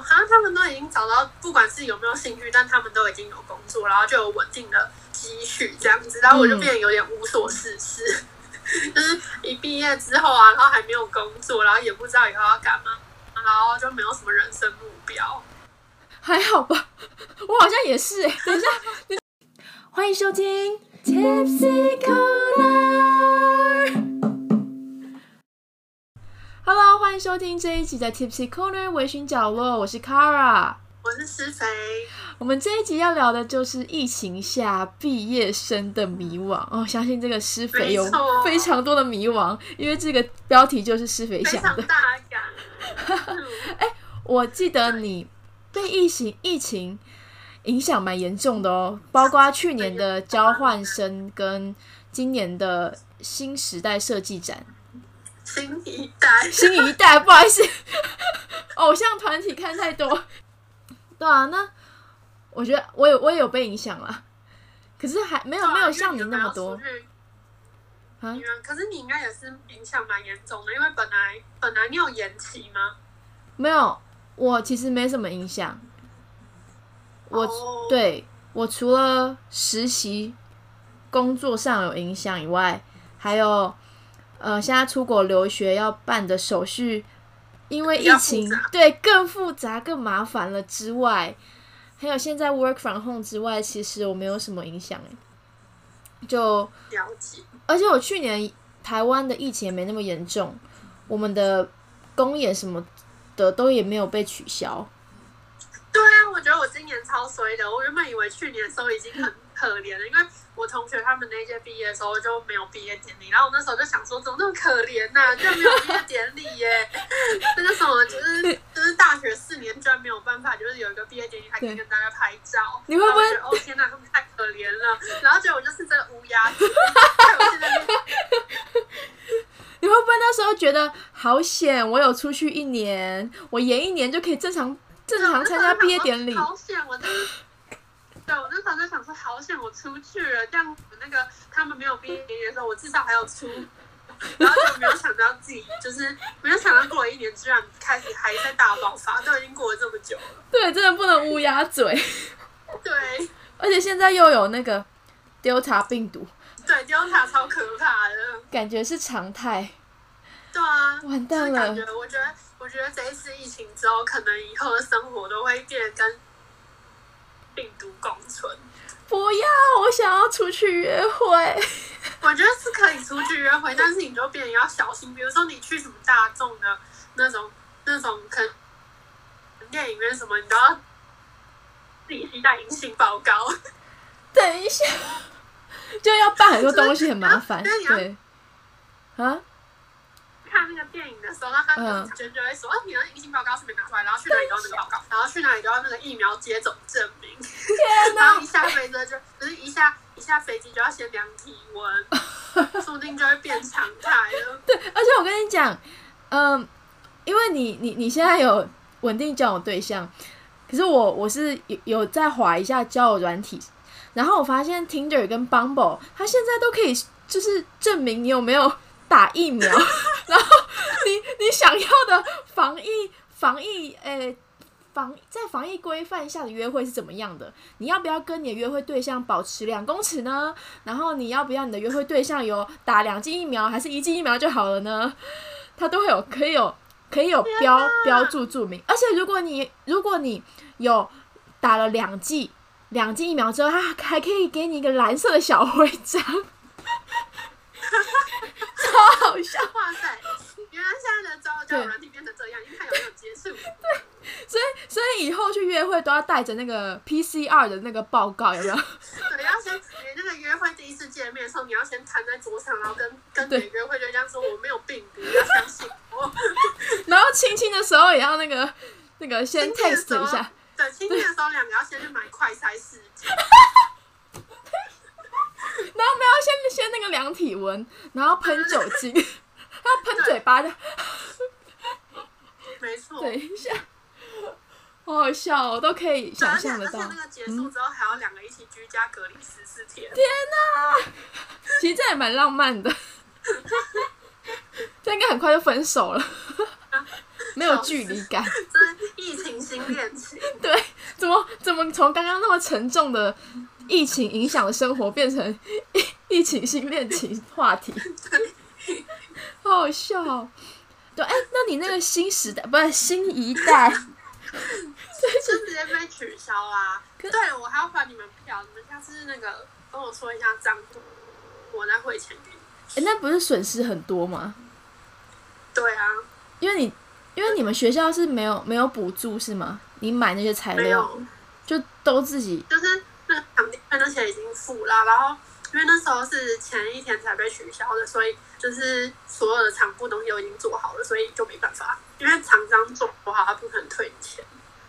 哈，他们都已经找到，不管是有没有兴趣，但他们都已经有工作，然后就有稳定的积蓄这样子，然后我就变得有点无所事事，就是一毕业之后啊，然后还没有工作，然后也不知道以后要干嘛，然后就没有什么人生目标。还好吧，我好像也是哎。等一下，欢迎收听 Tipsy Corner。Hello，欢迎收听这一集的 Tipsy Corner 微醺角落，我是 Kara，我是施肥。我们这一集要聊的就是疫情下毕业生的迷惘哦，相信这个施肥有非常多的迷惘，因为这个标题就是施肥想的。大感。哎，我记得你。被疫情疫情影响蛮严重的哦，包括去年的交换生跟今年的新时代设计展。新一代，新一代，不好意思，偶像团体看太多。对啊，那我觉得我有我也有被影响了，可是还没有没有像你那么多。啊，可是你应该也是影响蛮严重的，因为本来本来你有延期吗？没有。我其实没什么影响，我对我除了实习工作上有影响以外，还有呃，现在出国留学要办的手续，因为疫情对更复杂、更麻烦了之外，还有现在 work from home 之外，其实我没有什么影响就了解，而且我去年台湾的疫情也没那么严重，我们的公演什么。的都也没有被取消。对啊，我觉得我今年超衰的。我原本以为去年的时候已经很可怜的，因为我同学他们那届毕业的时候就没有毕业典礼，然后我那时候就想说，怎么那么可怜呐，居然没有毕业典礼耶！那个什么，就是就是大学四年居然没有办法，就是有一个毕业典礼还可以跟大家拍照。你会不会？哦天哪，他们太可怜了。然后结果我就是这乌鸦。你会不会那时候觉得好险？我有出去一年，我延一年就可以正常正常参加毕业典礼。好险！我那对我那时候就想说，好险我出去了，这样子那个他们没有毕业典礼的时候，我至少还有出。然后就没有想到自己，就是没有想到过了一年，居然开始还在大爆发，都已经过了这么久了。对，真的不能乌鸦嘴。对，而且现在又有那个 Delta 病毒。对，Delta 超可怕的，感觉是常态。对啊，完蛋了。感觉，我觉得，我觉得这一次疫情之后，可能以后的生活都会变跟病毒共存。不要，我想要出去约会。我觉得是可以出去约会，但是你就变得要小心。比如说，你去什么大众的那种、那种，可能电影院什么，你都要自己带隐形报告。等一下。就要办很多东西，很麻烦。对，啊，看那个电影的时候，那他就就会说：“哦，你的疫情报告是没拿出来，然后去哪里都要那个报告，然后去哪里都要那个疫苗接种证明。”天哪！然后一下飞机就，不是一下一下飞机就要先量体温，说不定就会变常态了。对，而且我跟你讲，嗯，因为你你你现在有稳定交友对象，可是我我是有有在划一下交友软体。然后我发现 Tinder 跟 Bumble，它现在都可以就是证明你有没有打疫苗，然后你你想要的防疫防疫诶防在防疫规范下的约会是怎么样的？你要不要跟你的约会对象保持两公尺呢？然后你要不要你的约会对象有打两剂疫苗还是一剂疫苗就好了呢？它都会有可以有可以有标标注注明，而且如果你如果你有打了两剂。两剂疫苗之后，它还可以给你一个蓝色的小徽章，超好笑！哇塞，原来现在的交友软体变成这样，你看有没有接触？对，所以所以以后去约会都要带着那个 PCR 的那个报告，有没有？对，要先你那个约会第一次见面的时候，你要先摊在桌上，然后跟跟你约会对象说我没有病毒，要相信我。然后亲亲的时候也要那个那个先 test 一下。对，亲亲的时候两个要先去买快筛试剂，然后我们要先先那个量体温，然后喷酒精，还要喷嘴巴的，没错。等一下，好好笑，我都可以想象得到。而且那个结束之后还要两个一起居家隔离十四天。天哪，其实这也蛮浪漫的，这应该很快就分手了。没有距离感。疫情新恋情，对，怎么怎么从刚刚那么沉重的疫情影响的生活，变成疫 疫情性恋情话题？好好笑哦。对，哎，那你那个新时代不是新一代，就直接被取消啦。对了，我还要还你们票，你们下次那个跟我说一下账户，我再汇钱给你。哎，那不是损失很多吗？对啊，因为你因为你们学校是没有没有补助是吗？你买那些材料，就都自己就是那些已经付了，然后因为那时候是前一天才被取消的，所以就是所有的场部东西都已经做好了，所以就没办法，因为厂商做不好，他不可能退你钱，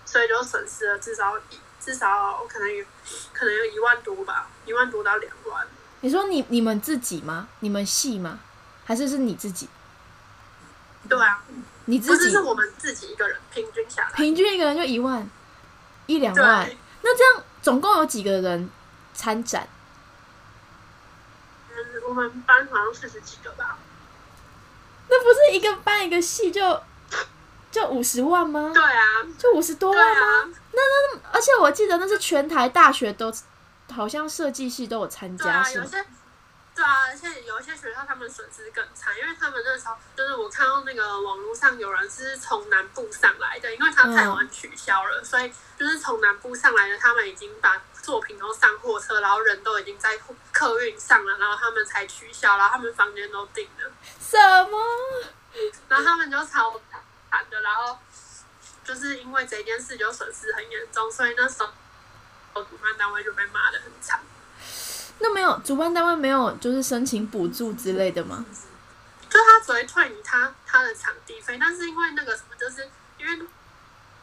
所以就损失了至少一至少可能有可能有一万多吧，一万多到两万。你说你你们自己吗？你们系吗？还是是你自己？对啊，你自己是我们自己一个人平均下来。平均一个人就一万一两万，那这样总共有几个人参展？嗯，我们班好像四十几个吧。那不是一个班一个系就就五十万吗？对啊，就五十多万吗？啊，而且我记得那是全台大学都好像设计系都有参加，对啊。对啊，而且有一些学校他们损失更惨，因为他们那时候就是我看到那个网络上有人是从南部上来的，因为他台湾取消了，所以就是从南部上来的，他们已经把作品都上货车，然后人都已经在客运上了，然后他们才取消，然后他们房间都订了，什么？然后他们就超惨的，然后就是因为这件事就损失很严重，所以那时候主办单位就被骂的很惨。那没有主办单位没有就是申请补助之类的吗？就他只会退你他他的场地费，但是因为那个什么，就是因为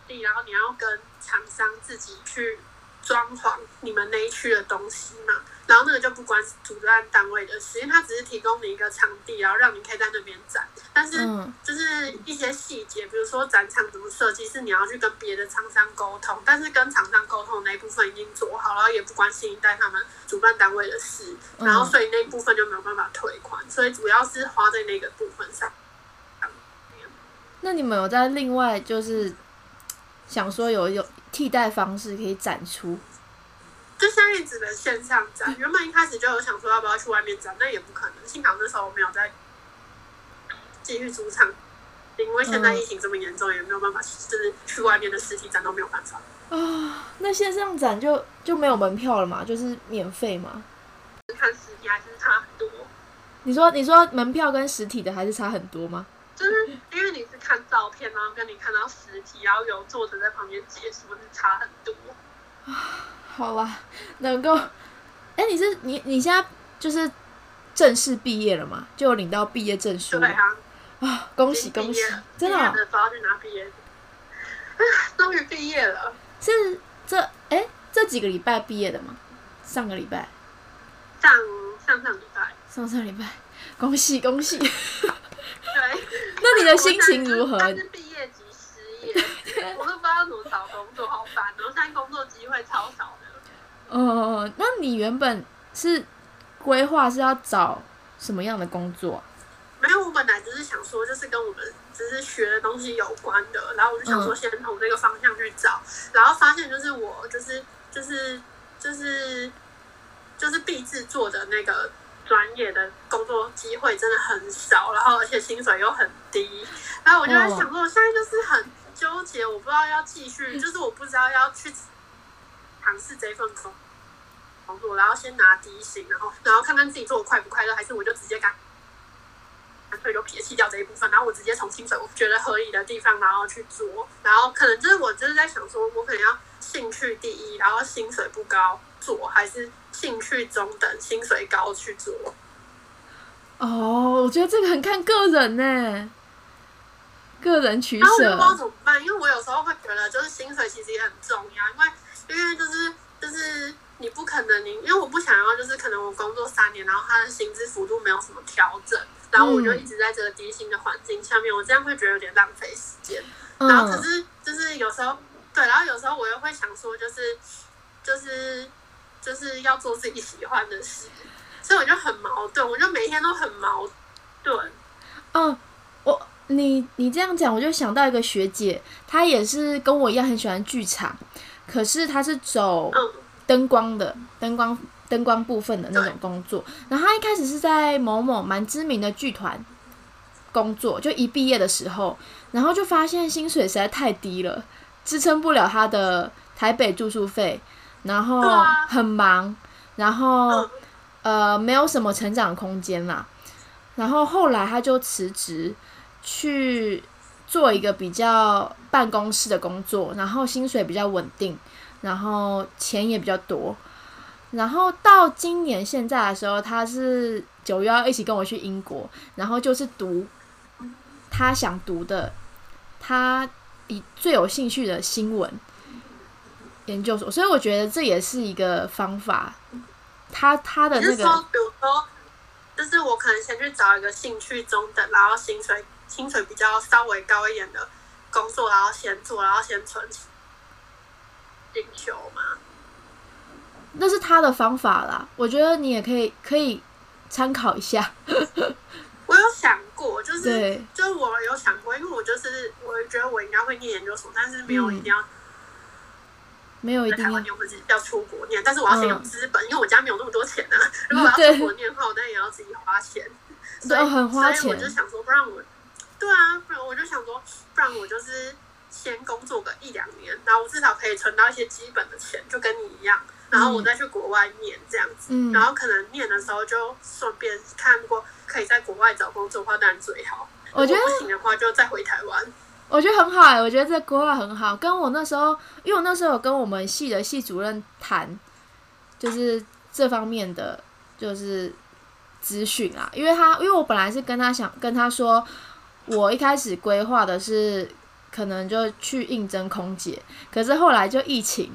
地，然后你要跟厂商自己去装潢你们那一区的东西嘛，然后那个就不关主办单位的事，因为他只是提供你一个场地，然后让你可以在那边展，但是嗯，就是一些细节，比如说展场怎么设计，是你要去跟别的厂商沟通，但是跟厂商沟通那一部分已经做好，了也不关新一代他们主办单位的事，嗯。然后所以那部分就没有办法退款，所以主要是花在那个部分上。那你们有在另外就是想说有有替代方式可以展出？就像一直的线上展，原本一开始就有想说要不要去外面展，那也不可能。幸好那时候我没有在继续租场，因为现在疫情这么严重，也没有办法，就是去外面的实体展都没有办法。啊，那线上展就就没有门票了嘛，就是免费嘛？看实体还是差很多，你说你说门票跟实体的还是差很多吗？就是因为你是看照片，然后跟你看到实体，然后有作者在旁边解说，是差很多。好啦，能够，哎、你是你你现在就是正式毕业了嘛？就有领到毕业证书了对啊，啊！恭喜恭喜真的哦、毕业的时候要去拿毕业，终于毕业了。是这哎、这几个礼拜毕业的吗？上个礼拜，上上上礼拜，上上礼拜，恭喜恭喜！对。那你的心情如何？他是毕业即失业，我都不知道怎么找工作，好烦哦！现在工作机会超少的。哦，那你原本是规划是要找什么样的工作啊、没有，我本来只是想说，就是跟我们只是学的东西有关的，然后我就想说先从这个方向去找，然后发现就是我就是就是就是就是毕制作的那个专业的工作机会真的很少，然后而且薪水又很低，然后我就在想说，我现在就是很纠结，我不知道要继续，就是我不知道要去尝试这份工工作，然后先拿低薪，然后然后看看自己做的快不快乐，还是我就直接干。干脆就撇弃掉这一部分，然后我直接从薪水我觉得合理的地方，然后去做，然后可能就是我就是在想说，我可能要兴趣第一，然后薪水不高做，还是兴趣中等，薪水高去做。哦，我觉得这个很看个人呢，个人取然后我就不知道。怎么办，因为我有时候会觉得，就是薪水其实也很重要，因为因为就是就是你不可能你，因为我不想要就是可能我工作三年，然后他的薪资幅度没有什么调整，然后我就一直在这个低薪的环境下面，我这样会觉得有点浪费时间。然后可嗯，是就是有时候对，然后有时候我又会想说，就是就是就是要做自己喜欢的事，所以我就很矛盾，我就每天都很矛盾。嗯，我你你这样讲，我就想到一个学姐，她也是跟我一样很喜欢剧场，可是她是走嗯灯光的灯光灯光部分的那种工作。然后她一开始是在某某蛮知名的剧团工作，就一毕业的时候，然后就发现薪水实在太低了，支撑不了她的台北住宿费，然后很忙，然后嗯呃没有什么成长空间啦。然后后来他就辞职去做一个比较办公室的工作，然后薪水比较稳定，然后钱也比较多。然后到今年现在的时候，他是九月要一起跟我去英国，然后就是读他想读的，他以最有兴趣的新闻研究所，所以我觉得这也是一个方法。他他的那个比如说，就是我可能先去找一个兴趣中等，然后薪水薪水比较稍微高一点的工作，然后先做，然后先存钱进修嘛。那是他的方法啦，我觉得你也可以可以参考一下。我有想过，就是对，就是我有想过，因为我就是我觉得我应该会念研究所，但是没有一定要没有一在台湾定要念，或者是要出国念，但是我要先有嗯资本，因为我家没有那么多钱啊。如果我要出国念的话，我当然也要自己花钱，所对，以很花所以我就。想说，不然我，对啊，不然我就想说，不然我就是先工作个一两年，然后我至少可以存到一些基本的钱，就跟你一样，然后我再去国外念这样子，嗯然后可能念的时候就顺便看过可以在国外找工作的话，当然最好。我觉得如果不行的话，就再回台湾。我觉得很好哎、我觉得这规划很好。跟我那时候，因为我那时候有跟我们系的系主任谈，就是这方面的就是资讯啊。因为他，因为我本来是跟他想跟他说，我一开始规划的是可能就去应征空姐，可是后来就疫情，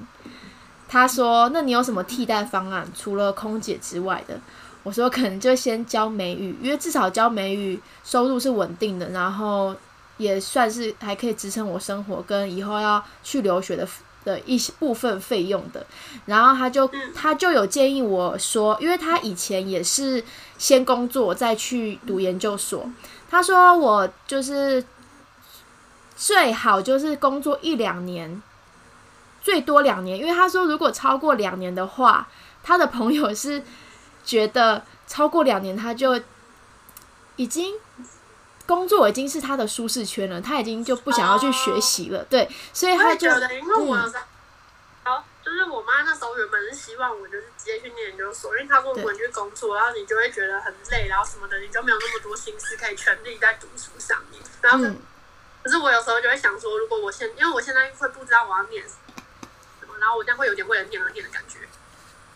他说那你有什么替代方案？除了空姐之外的？我说可能就先教美语，因为至少教美语收入是稳定的，然后也算是还可以支撑我生活跟以后要去留学的的一些部分费用的。然后他就嗯他就有建议我说，因为他以前也是先工作再去读研究所，他说我就是最好就是工作一两年，最多两年，因为他说如果超过两年的话，他的朋友是觉得超过两年他就已经工作已经是他的舒适圈了，他已经就不想要去学习了，对，所以他就也觉得，因为我有嗯时候，然后就是我妈那时候原本是希望我就是直接去念研究所，因为她说如果你去工作，然后你就会觉得很累，然后什么的，你就没有那么多心思可以全力在读书上面。然后可是我有时候就会想说，如果我现因为我现在会不知道我要念什么，然后我这样会有点为了念而念的感觉。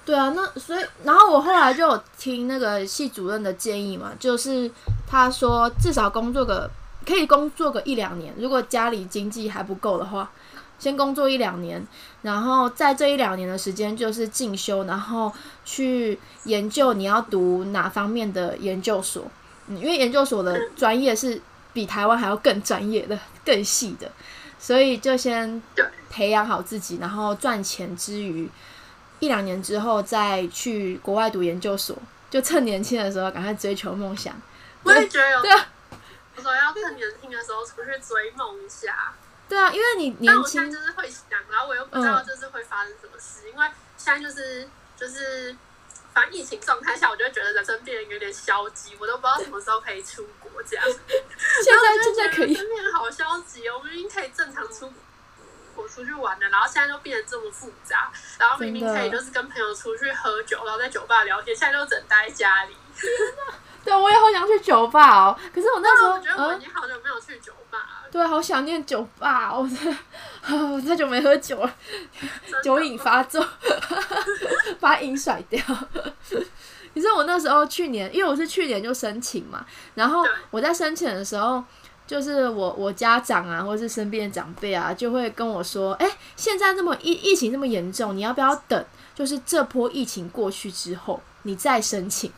对啊，那所以，然后我后来就有听那个系主任的建议嘛，就是他说至少工作个可以工作个一两年，如果家里经济还不够的话，先工作一两年，然后在这一两年的时间就是进修，然后去研究你要读哪方面的研究所，嗯，因为研究所的专业是比台湾还要更专业的、更细的，所以就先培养好自己，然后赚钱之余。一两年之后再去国外读研究所，就趁年轻的时候赶快追求梦想。我也觉得有，对啊，我说要趁年轻的时候出去追梦一下。对啊，因为你但年轻，我现在就是会想，然后我又不知道就是会发生什么事，因为现在就是就是，反正疫情状态下，我就会觉得人生变得有点消极，我都不知道什么时候可以出国这样。现在现在可以变得好消极哦，我已经可以正常出国出去玩的，然后现在就变得这么复杂，然后明明可以就是跟朋友出去喝酒，然后在酒吧聊天，现在都只能待在家里。对我也好想去酒吧哦。可是我那时候我觉得我已嗯，经好久没有去酒吧了，对，好想念酒吧哦，我真的，太久没喝酒了，酒瘾发作，把瘾甩掉。你知道我那时候去年，因为我是去年就申请嘛，然后我在申请的时候，就是我我家长啊，或是身边的长辈啊，就会跟我说，哎、现在这么疫疫情这么严重，你要不要等？就是这波疫情过去之后，你再申请。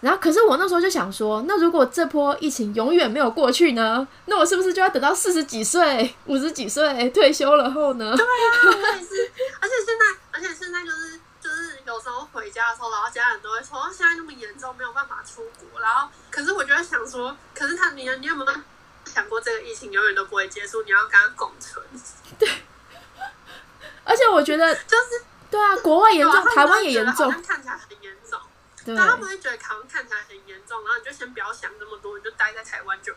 然后，可是我那时候就想说，那如果这波疫情永远没有过去呢？那我是不是就要等到四十几岁、五十几岁退休了后呢？我也是，而且现在，而且现在就是就是有时候回家的时候，然后家人都会说，哦现在那么严重，没有办法出国。然后，可是我就在想说，可是他你你有没有想过这个疫情永远都不会结束，你要跟它共存。对而且我觉得就是对啊，国外严重，啊台湾也严重，像看起来很严重，对但他们会觉得台湾看起来很严重，然后你就先不要想那么多，你就待在台湾就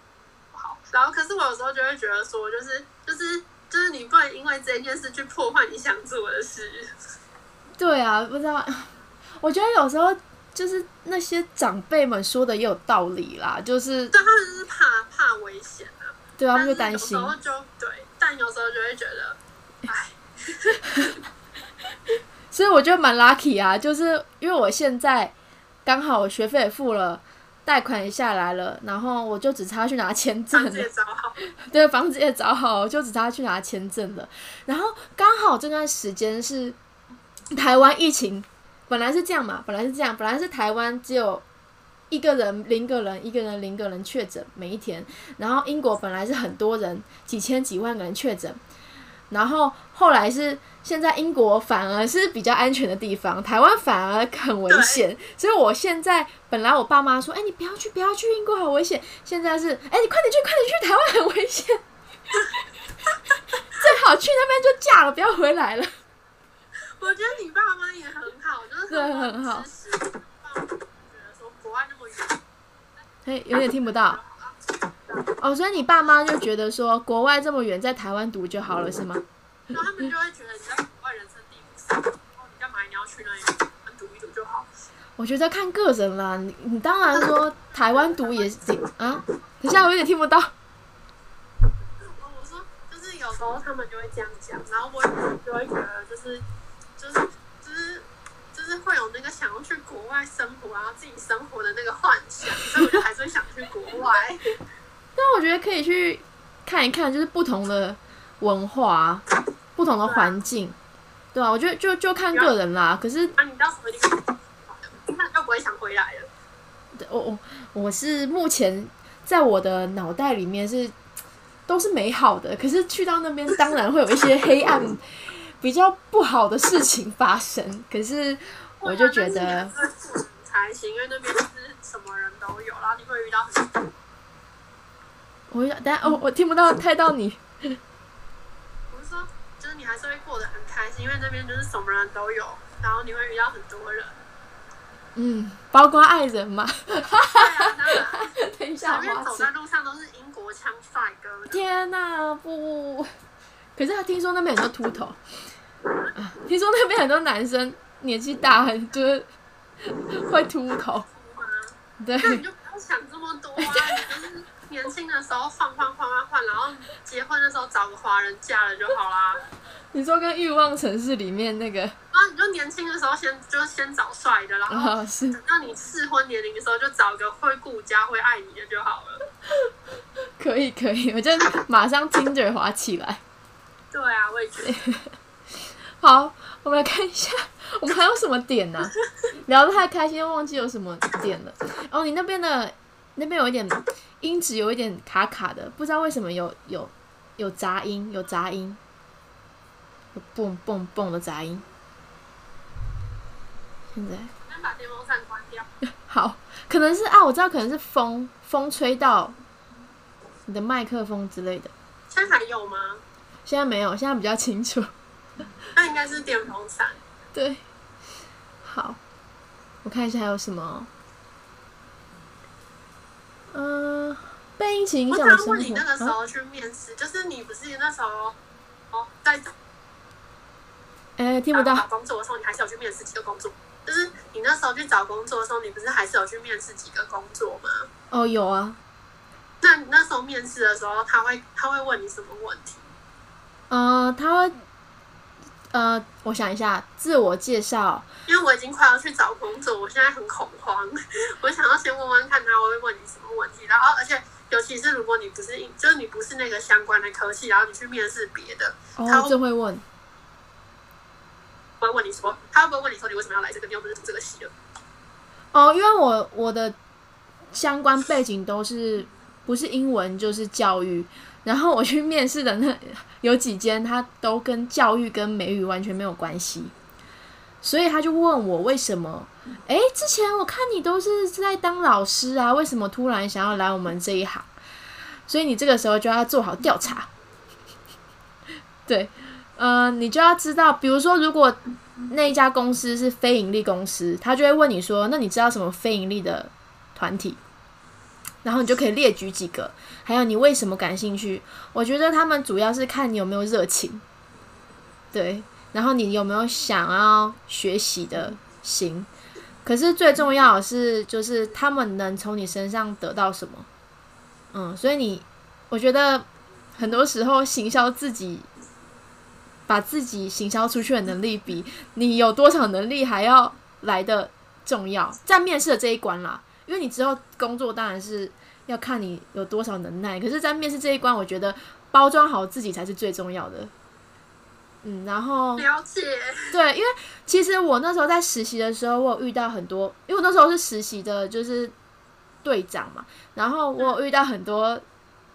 好。然后，可是我有时候就会觉得说，就是就是就是你不能因为这件事去破坏你想做的事。对啊，不知道，我觉得有时候就是那些长辈们说的也有道理啦，就是对他们就是怕怕危险啊，对啊他们就担心有时，候就对，但有时候就会觉得，哎，所以我觉得蛮 lucky 啊，就是因为我现在刚好我学费也付了。贷款也下来了，然后我就只差去拿签证了房子。也找好，对，房子也找好，就只差去拿签证了。然后刚好这段时间是台湾疫情，本来是这样嘛，本来是这样，本来是台湾只有一个人零个人，一个人零个人确诊每一天。然后英国本来是很多人，几千几万个人确诊，然后后来是现在英国反而是比较安全的地方，台湾反而很危险。所以我现在本来我爸妈说，哎、你不要去，不要去英国，很危险。现在是，哎、你快点去，快点去，台湾很危险。最好去那边就嫁了，不要回来了。我觉得你爸妈也很好，就是对很好支持爸妈觉得说国外那么远，哎，有点听不到。哦，所以你爸妈就觉得说，国外这么远，在台湾读就好了，是吗？然后他们就会觉得你在国外人生地不熟，然后你干嘛你要去那里读一读就好？我觉得看个人啦，你你当然说台湾读也是啊。等一下，我有点听不到。我我说就是有时候他们就会这样讲，然后我就会觉得就是就是就是就是会有那个想要去国外生活，然后自己生活的那个幻想，所以我就还是会想去国外。但我觉得可以去看一看，就是不同的文化、不同的环境，对啊，我觉得就就看个人啦。可是啊，你到什么地方，那就不会想回来了。我我我是目前在我的脑袋里面是都是美好的，可是去到那边当然会有一些黑暗、比较不好的事情发生。可是我就觉得，但是你还是会很开心，因为那边就是什么人都有，然后你会遇到很多。我等下哦，我听不到太到你。我是说，就是你还是会过得很开心，因为那边就是什么人都有，然后你会遇到很多人。嗯，包括爱人嘛。对啊，当然，等一下，前面走在路上都是英国腔帅哥。天哪、不！可是他听说那边很多秃头，啊，听说那边很多男生年纪大，就是会秃头。吗？对，那你就不要想这么多啊！你就是年轻的时候换换换换换，然后结婚的时候找个华人嫁了就好啦。你说跟《欲望城市》里面那个啊你就年轻的时候先就先找帅的，然后等到你适婚年龄的时候就找个会顾家、会爱你的就好了。可以可以，我就马上 Tinder 滑起来。对啊，我也觉得。好，我们来看一下，我们还有什么点呢、聊得太开心，忘记有什么点了。哦，你那边的那边有一点音质有一点卡卡的，不知道为什么有有有杂音，有杂音，有蹦蹦蹦的杂音。现在先把电风扇关掉。好，可能是啊，我知道可能是风风吹到你的麦克风之类的。现在还有吗？现在没有，现在比较清楚。那应该是电风扇。对，好，我看一下还有什么。嗯、背音琴影我响我生想问你那个时候去面试，就是你不是那时候哦在哎、听不到找。工作的时候，你还是有去面试几个工作？就是你那时候去找工作的时候，你不是还是有去面试几个工作吗？哦，有啊。那你那时候面试的时候，他会他会问你什么问题？呃，他会，呃，我想一下，自我介绍。因为我已经快要去找工作，我现在很恐慌，我想要先问问看他会问你什么问题，然后而且尤其是如果你不是就是你不是那个相关的科系，然后你去面试别的，他就，会问。会问你说，他会不会问你说你为什么要来这个？你又不是读这个系的。哦，因为我我的相关背景都是不是英文就是教育，然后我去面试的那 有几间，他都跟教育跟美语完全没有关系，所以他就问我为什么？哎，之前我看你都是在当老师啊，为什么突然想要来我们这一行？所以你这个时候就要做好调查。对，呃，你就要知道，比如说，如果那一家公司是非盈利公司，他就会问你说：“那你知道什么非盈利的团体？”然后你就可以列举几个，还有你为什么感兴趣？我觉得他们主要是看你有没有热情，对，然后你有没有想要学习的心。可是最重要的是，就是他们能从你身上得到什么？嗯，所以你，我觉得很多时候行销自己，把自己行销出去的能力，比你有多少能力还要来的重要，在面试的这一关啦。因为你之后工作当然是要看你有多少能耐，可是，在面试这一关，我觉得包装好自己才是最重要的。嗯，然后了解，对，因为其实我那时候在实习的时候，我有遇到很多，因为我那时候是实习的，就是队长嘛，然后我有遇到很多，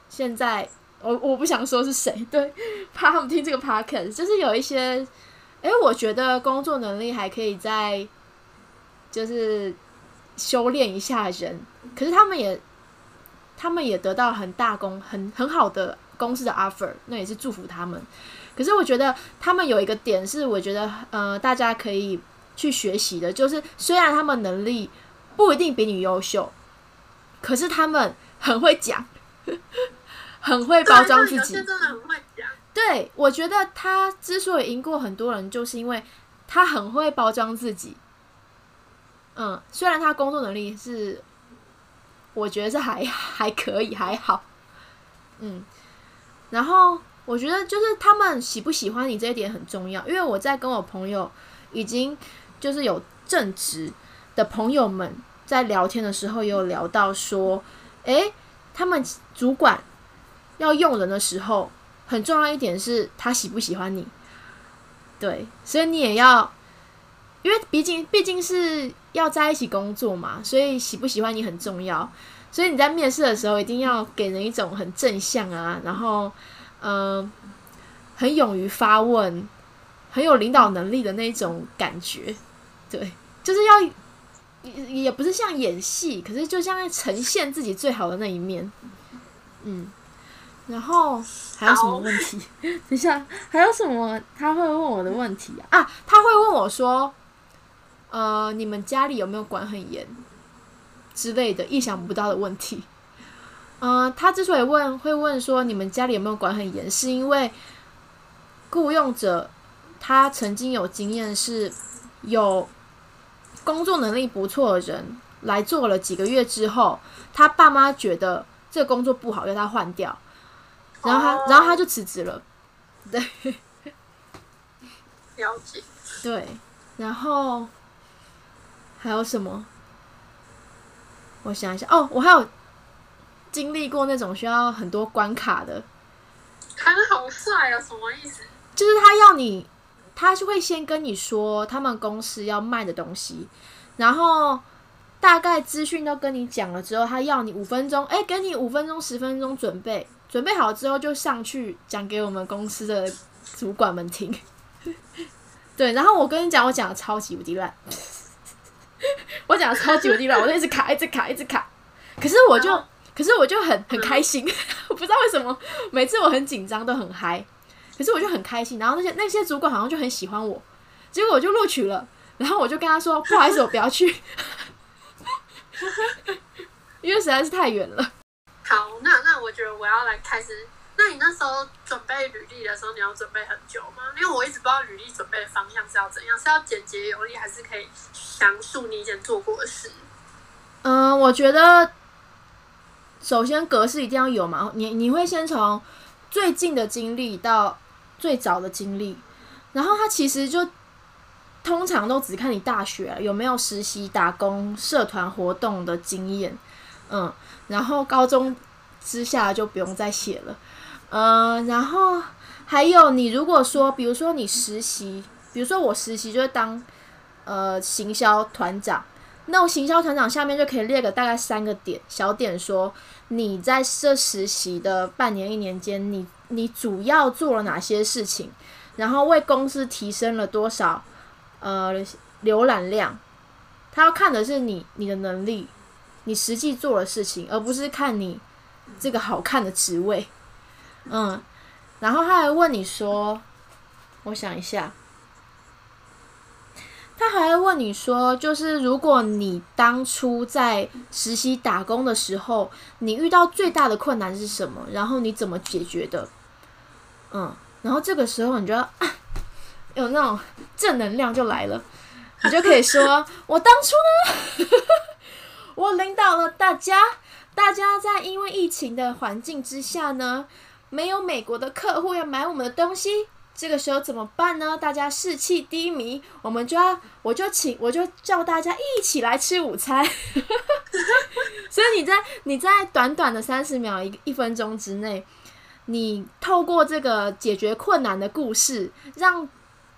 现在我我不想说是谁，对，怕他们听这个 podcast，就是有一些，哎，我觉得工作能力还可以在，就是修炼一下人，可是他们也，他们也得到很大公很很好的公司的 offer，那也是祝福他们。可是我觉得他们有一个点是，我觉得呃，大家可以去学习的，就是虽然他们能力不一定比你优秀，可是他们很会讲，很会包装自己。真的很会讲。对，我觉得他之所以赢过很多人，就是因为他很会包装自己。嗯，虽然他工作能力是，我觉得是还还可以，还好。嗯，然后。我觉得就是他们喜不喜欢你这一点很重要，因为我在跟我朋友已经就是有正直的朋友们在聊天的时候，也有聊到说，诶，他们主管要用人的时候，很重要一点是他喜不喜欢你，对，所以你也要，因为毕竟毕竟是要在一起工作嘛，所以喜不喜欢你很重要，所以你在面试的时候一定要给人一种很正向啊，然后。嗯，很勇于发问，很有领导能力的那种感觉，对，就是要也不是像演戏，可是就像呈现自己最好的那一面。嗯，然后还有什么问题？等一下，还有什么他会问我的问题啊？啊，他会问我说：“呃，你们家里有没有管很严之类的意想不到的问题？”嗯，他之所以问会问说你们家里有没有管很严，是因为雇佣者他曾经有经验，是有工作能力不错的人来做了几个月之后，他爸妈觉得这个工作不好，要他换掉，然后他然后他就辞职了。对，了解。对，然后还有什么？我想一下，哦，我还有。经历过那种需要很多关卡的，他好帅啊！什么意思？就是他要你，他是会先跟你说他们公司要卖的东西，然后大概资讯都跟你讲了之后，他要你五分钟，哎，给你五分钟、十分钟准备，准备好之后就上去讲给我们公司的主管们听。对，然后我跟你讲，我讲的超级无敌烂，我讲的超级无敌烂，我就一直卡，一直卡，一直卡，可是我就。可是我就很很开心，我不知道为什么每次我很紧张都很嗨，可是我就很开心。然后那些那些主管好像就很喜欢我，结果我就录取了。然后我就跟他说：“不好意思，我不要去，因为实在是太远了。”好，那那我觉得我要来开始。那你那时候准备履历的时候，你要准备很久吗？因为我一直不知道履历准备的方向是要怎样，是要简洁有力，还是可以详述你以前做过的事？嗯，我觉得。首先，格式一定要有嘛。你你会先从最近的经历到最早的经历，然后他其实就通常都只看你大学有没有实习、打工、社团活动的经验，嗯，然后高中之下就不用再写了，嗯，然后还有你如果说，比如说你实习，比如说我实习就是当呃行销团长。那我行销团长下面就可以列个大概三个点小点，说你在这实习的半年一年间，你你主要做了哪些事情，然后为公司提升了多少呃浏览量。他要看的是你你的能力，你实际做的事情，而不是看你这个好看的职位，嗯，然后他还问你说，我想一下，他还问你说，就是如果你当初在实习打工的时候，你遇到最大的困难是什么？然后你怎么解决的？嗯，然后这个时候你就要、啊、有那种正能量就来了，你就可以说，我当初呢，我领导了大家，大家在因为疫情的环境之下呢，没有美国的客户要买我们的东西。这个时候怎么办呢？大家士气低迷，我们就要，我就请，我就叫大家一起来吃午餐。所以你在你在短短的三十秒一一分钟之内，你透过这个解决困难的故事，让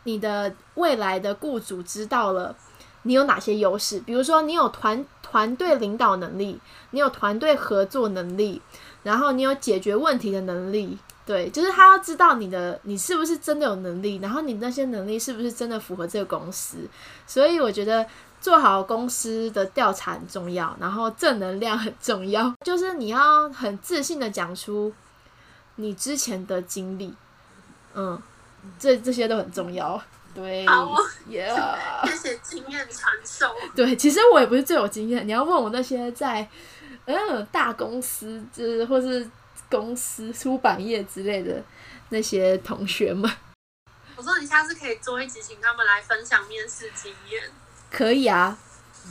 你的未来的雇主知道了你有哪些优势。比如说，你有团团队领导能力，你有团队合作能力，然后你有解决问题的能力。对，就是他要知道你的你是不是真的有能力，然后你那些能力是不是真的符合这个公司。所以我觉得做好公司的调查很重要，然后正能量很重要，就是你要很自信的讲出你之前的经历，嗯，这这些都很重要。对好，Yeah，谢谢经验传授。对，其实我也不是最有经验，你要问我那些在嗯大公司，就是或是。公司、出版业之类的那些同学们，我说你下次可以做一集，请他们来分享面试经验。可以啊，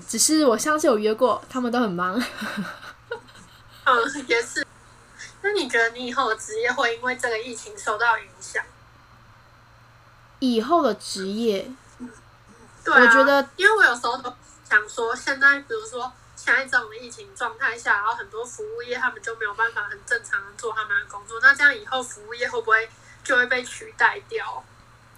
只是我上次有约过，他们都很忙。嗯，也是。那你觉得你以后的职业会因为这个疫情受到影响？以后的职业，对、啊，我觉得，因为我有时候都想说，现在比如说。现在这种疫情状态下，然后很多服务业他们就没有办法很正常的做他们的工作，那这样以后服务业会不会就会被取代掉？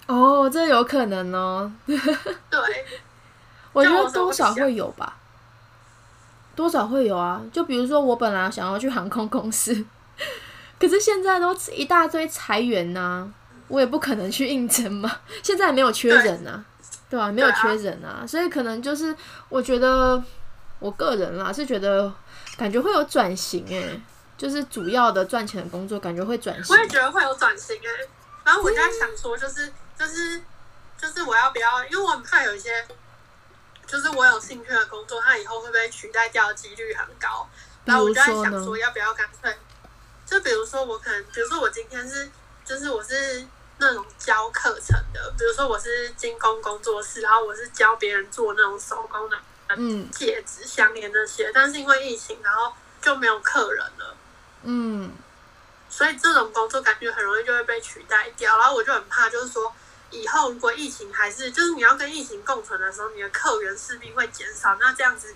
哦，这有可能哦。对，我觉得多少会有吧，多少会有啊。就比如说，我本来想要去航空公司，可是现在都一大堆裁员呐，我也不可能去应征嘛。现在没有缺人呐，对吧？没有缺人啊，所以可能就是我觉得。我个人啦是觉得感觉会有转型诶，就是主要的赚钱的工作感觉会转型。我也觉得会有转型诶，然后我就在想说，就是就是就是我要不要？因为我很怕有一些，就是我有兴趣的工作，它以后会不会取代掉的几率很高。然后我就在想说，要不要干脆？就比如说我可能，比如说我今天是，就是我是那种教课程的，比如说我是精工工作室，然后我是教别人做那种手工的。嗯，戒指、项链那些，但是因为疫情，然后就没有客人了。嗯，所以这种工作感觉很容易就会被取代掉。然后我就很怕，就是说以后如果疫情还是就是你要跟疫情共存的时候，你的客源势必会减少。那这样子，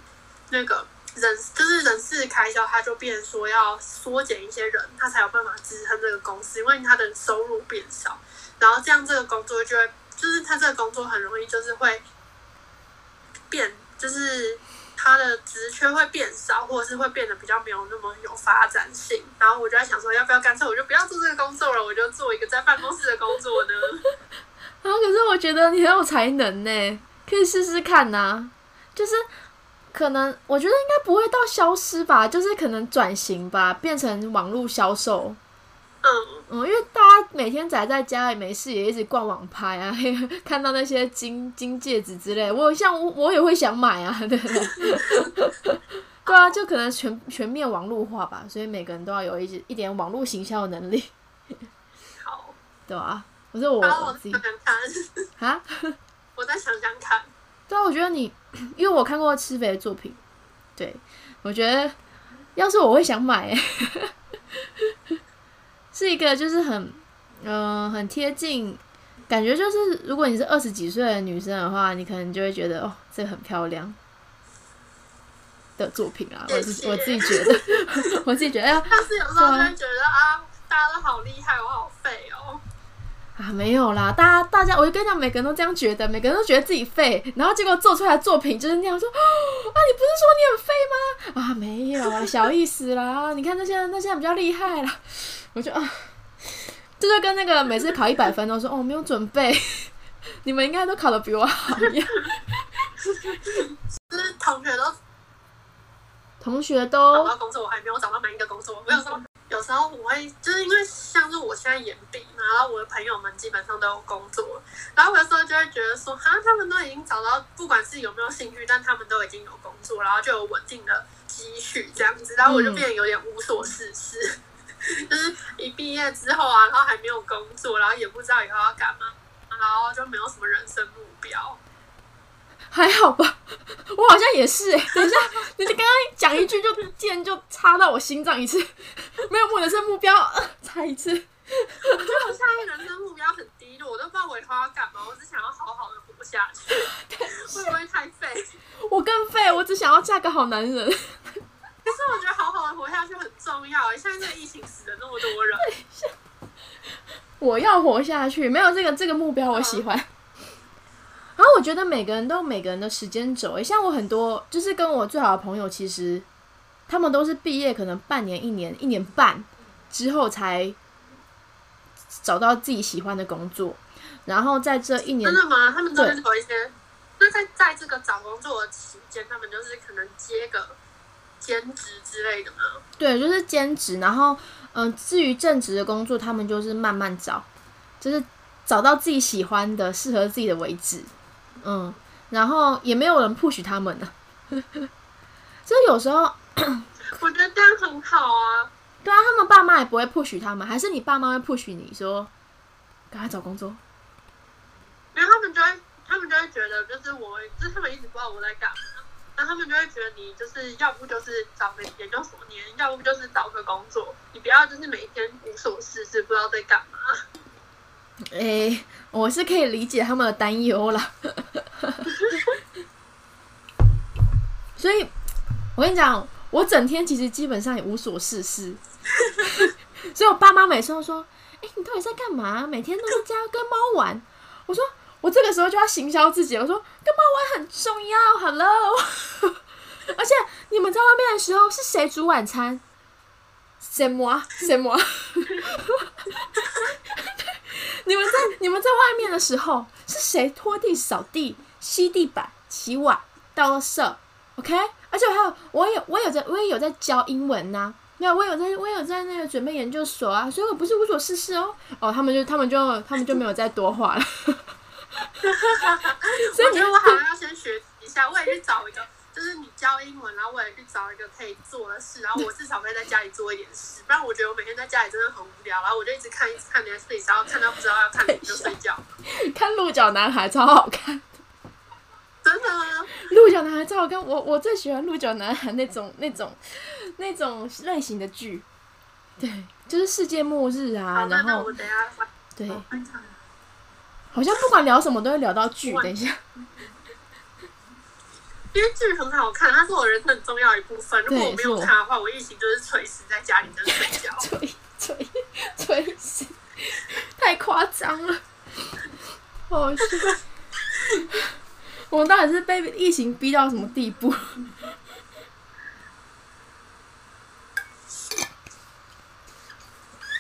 那个人就是人事开销，他就变说要缩减一些人，他才有办法支撑这个公司，因为他的收入变少。然后这样这个工作就会，就是他这个工作很容易就是会变。就是他的职缺会变少，或者是会变得比较没有那么有发展性。然后我就在想说，要不要干脆我就不要做这个工作了，我就做一个在办公室的工作呢？然后，可是我觉得你很有才能呢，可以试试看呐。就是可能我觉得应该不会到消失吧，就是可能转型吧，变成网络销售。嗯，因为大家每天宅在家里没事，也一直逛网拍啊，看到那些金金戒指之类，我像我我也会想买啊，对不对？对啊，就可能全全面网络化吧，所以每个人都要有一一点网络行销的能力。好，对啊，我说我自己看啊，我再想想看。对啊，我觉得你，因为我看过吃肥的作品，对我觉得要是我会想买。是一个就是很，嗯，很贴近，感觉就是如果你是二十几岁的女生的话，你可能就会觉得哦，这个很漂亮的作品啊。我自我自己觉得，我自己觉得呀，但是有时候就会觉得啊，大家都好厉害，我好废哦。啊，没有啦，大家大家，我就跟你讲，每个人都这样觉得，每个人都觉得自己废，然后结果做出来的作品就是那样说，啊，你不是说你很废吗？啊，没有啊，小意思啦。你看那些那些人比较厉害啦。我就啊，这就跟那个每次考一百分都说哦没有准备，你们应该都考的比我好一样。就是同学都同学都找到工作，我还没有找到满意的工作。我有时候有时候我会就是因为像是我现在研毕嘛，然后我的朋友们基本上都有工作，然后有时候就会觉得说，哈，他们都已经找到，不管是有没有兴趣，但他们都已经有工作，然后就有稳定的积蓄这样子，然后我就变得有点无所事事。就是一毕业之后啊，然后还没有工作，然后也不知道以后要干嘛，然后就没有什么人生目标。还好吧，我好像也是 哎、等一下，你刚刚讲一句就剑就插到我心脏一次，没有我的是目标，呃插一次。我觉得我现在人生目标很低落，我都不知道我以后要干嘛，我只想要好好的活下去。会不会太废？我更废，我只想要嫁个好男人。可是我觉得好好的活下去很重要欸。现在这个疫情死了那么多人，我要活下去，没有这个这个目标，我喜欢。然后我觉得每个人都有每个人的时间轴，诶，像我很多就是跟我最好的朋友，其实他们都是毕业可能半年、一年、一年半之后才找到自己喜欢的工作，然后在这一年真的吗？他们都是投一些，那在在这个找工作的期间，他们就是可能接个兼职之类的吗？对，就是兼职，然后嗯、呃至于正职的工作，他们就是慢慢找，就是找到自己喜欢的、适合自己的为止，嗯，然后也没有人 push 他们呢，所以有时候，我觉得这样很好啊。对啊，他们爸妈也不会 push 他们，还是你爸妈会 push 你说，赶快找工作，因为他们就会，他们就会觉得，就是我，就是他们一直不知道我在干嘛，那他们就会觉得你就是要不就是找个研究所念，要不就是找个工作，你不要就是每天无所事事，不知道在干嘛。诶、我是可以理解他们的担忧啦。所以，我跟你讲，我整天其实基本上也无所事事，所以我爸妈每次都说：“哎、你到底在干嘛？每天都在家跟猫玩。”我说：“我这个时候就要行销自己，我说跟猫玩很重要，Hello。而且你们在外面的时候是谁煮晚餐？什么什么？你们在你们在外面的时候，是谁拖地、扫地、吸地板、洗碗、倒垃圾？OK？而且还有，我有我有在，我也有在教英文呐、没有，我有在，我有在那个准备研究所啊，所以我不是无所事事哦。哦，他们就他们就他们就没有再多话了。所以你我觉得我好像要先学习一下，我也去找一个，就是你教英文，然后我也去找一个可以做的事，然后我至少可以在家里做一点事，不然我觉得我每天在家里真的很无聊，然后我就一直看一直看 Netflix，然后看到不知道要看什么就睡觉。看鹿角男孩超好看，真的吗？鹿角男孩超好看，我我最喜欢鹿角男孩那种那种那种类型的剧，对，就是世界末日啊然后我等一下翻对，好像不管聊什么都会聊到剧。等一下，因为剧很好看，它是我人生很重要的一部分。如果我没有看的话，我疫情就是垂死在家里跟睡觉。垂垂垂死，太夸张了，好笑。我们到底是被疫情逼到什么地步？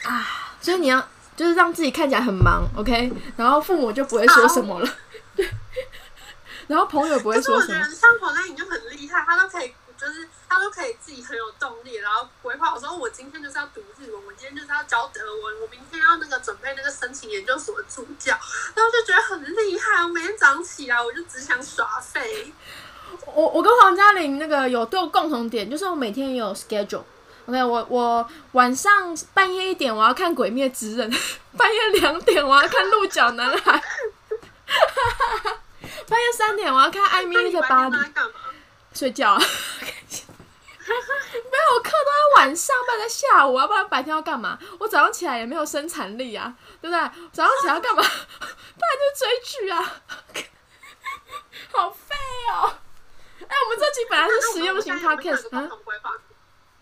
啊！所以你要就是让自己看起来很忙，OK，然后父母就不会说什么了，对，然后朋友不会可是我觉得像黄丹颖就很厉害，他都可以，就是他都可以自己很有动力，然后规划。我说我今天就是要读日文，我今天就是要教德文，我明天要那个准备那个申请研究所的助教，然后就觉得很厉害。我每天早上起来，我就只想耍废。我我跟黄嘉玲那个有都有共同点，就是我每天也有 schedule。OK，我我晚上半夜一点我要看《鬼灭之刃》，半夜两点我要看《鹿角男孩》，半夜三点我要看《艾米丽的巴黎？睡觉啊。没有，我课都在晚上，不然在下午啊，不然白天要干嘛？我早上起来也没有生产力啊，对不对？早上起来要干嘛？当然就追剧啊，好废哦！哎、我们这期本来是实用型 podcast 啊。